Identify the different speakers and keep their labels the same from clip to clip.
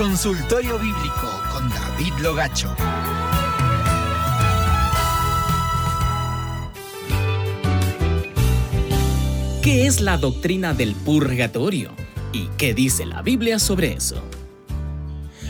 Speaker 1: consultorio bíblico con David Logacho.
Speaker 2: ¿Qué es la doctrina del purgatorio? ¿Y qué dice la Biblia sobre eso?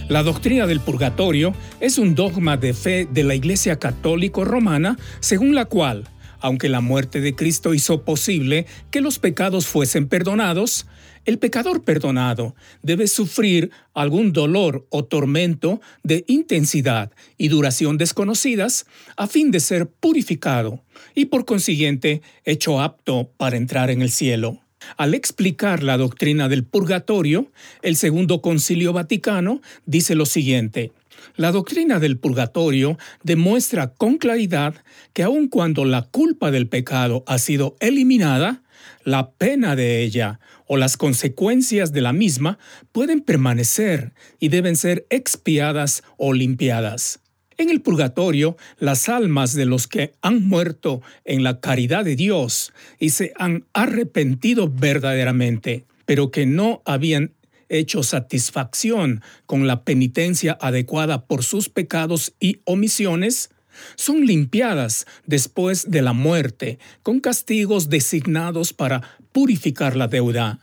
Speaker 3: La doctrina del purgatorio es un dogma de fe de la Iglesia Católica Romana según la cual, aunque la muerte de Cristo hizo posible que los pecados fuesen perdonados, el pecador perdonado debe sufrir algún dolor o tormento de intensidad y duración desconocidas a fin de ser purificado y por consiguiente hecho apto para entrar en el cielo. Al explicar la doctrina del purgatorio, el Segundo Concilio Vaticano dice lo siguiente. La doctrina del purgatorio demuestra con claridad que aun cuando la culpa del pecado ha sido eliminada, la pena de ella o las consecuencias de la misma pueden permanecer y deben ser expiadas o limpiadas. En el purgatorio, las almas de los que han muerto en la caridad de Dios y se han arrepentido verdaderamente, pero que no habían hecho satisfacción con la penitencia adecuada por sus pecados y omisiones, son limpiadas después de la muerte con castigos designados para purificar la deuda.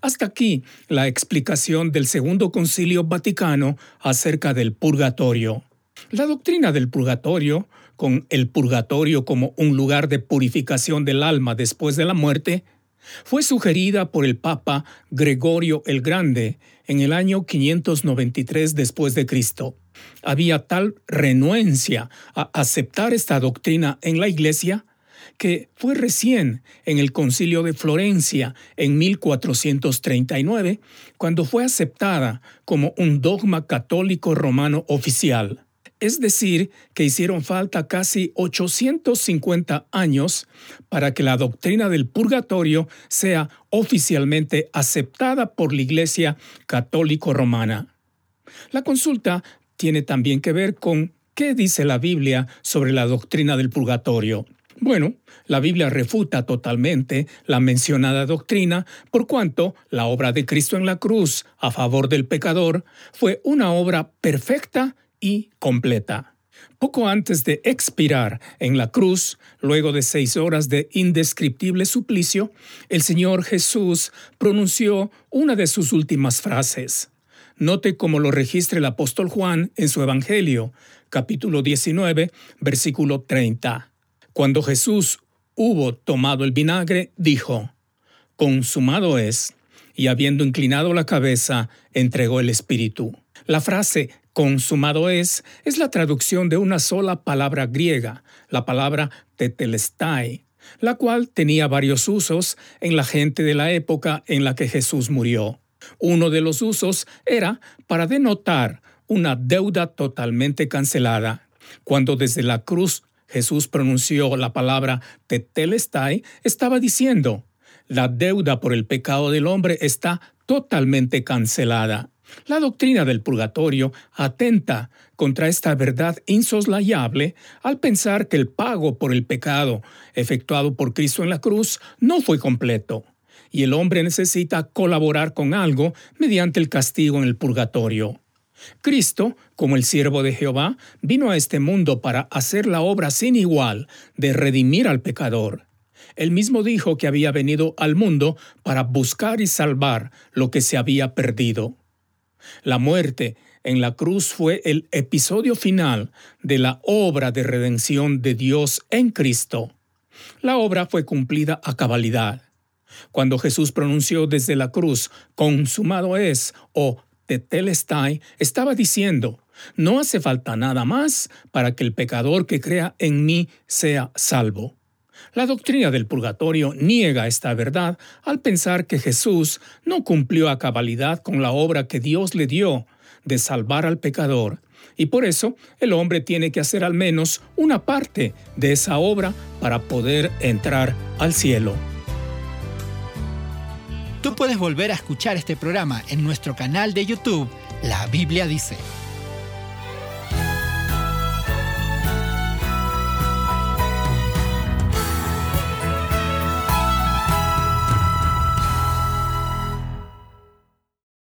Speaker 3: Hasta aquí la explicación del Segundo Concilio Vaticano acerca del purgatorio. La doctrina del purgatorio, con el purgatorio como un lugar de purificación del alma después de la muerte, fue sugerida por el Papa Gregorio el Grande en el año 593 después de Cristo. Había tal renuencia a aceptar esta doctrina en la Iglesia que fue recién en el concilio de Florencia en 1439 cuando fue aceptada como un dogma católico romano oficial. Es decir, que hicieron falta casi 850 años para que la doctrina del purgatorio sea oficialmente aceptada por la Iglesia católico romana. La consulta tiene también que ver con qué dice la Biblia sobre la doctrina del purgatorio. Bueno, la Biblia refuta totalmente la mencionada doctrina por cuanto la obra de Cristo en la cruz a favor del pecador fue una obra perfecta y completa. Poco antes de expirar en la cruz, luego de seis horas de indescriptible suplicio, el Señor Jesús pronunció una de sus últimas frases. Note cómo lo registra el apóstol Juan en su Evangelio, capítulo 19, versículo 30. Cuando Jesús hubo tomado el vinagre, dijo, Consumado es, y habiendo inclinado la cabeza, entregó el Espíritu. La frase consumado es es la traducción de una sola palabra griega, la palabra tetelestai, la cual tenía varios usos en la gente de la época en la que Jesús murió. Uno de los usos era para denotar una deuda totalmente cancelada. Cuando desde la cruz Jesús pronunció la palabra tetelestai, estaba diciendo, la deuda por el pecado del hombre está totalmente cancelada. La doctrina del purgatorio atenta contra esta verdad insoslayable al pensar que el pago por el pecado efectuado por Cristo en la cruz no fue completo, y el hombre necesita colaborar con algo mediante el castigo en el purgatorio. Cristo, como el siervo de Jehová, vino a este mundo para hacer la obra sin igual de redimir al pecador. Él mismo dijo que había venido al mundo para buscar y salvar lo que se había perdido. La muerte en la cruz fue el episodio final de la obra de redención de Dios en Cristo. La obra fue cumplida a cabalidad. Cuando Jesús pronunció desde la cruz, consumado es o tetelestai, estaba diciendo, no hace falta nada más para que el pecador que crea en mí sea salvo. La doctrina del purgatorio niega esta verdad al pensar que Jesús no cumplió a cabalidad con la obra que Dios le dio de salvar al pecador, y por eso el hombre tiene que hacer al menos una parte de esa obra para poder entrar al cielo.
Speaker 1: Tú puedes volver a escuchar este programa en nuestro canal de YouTube, La Biblia dice.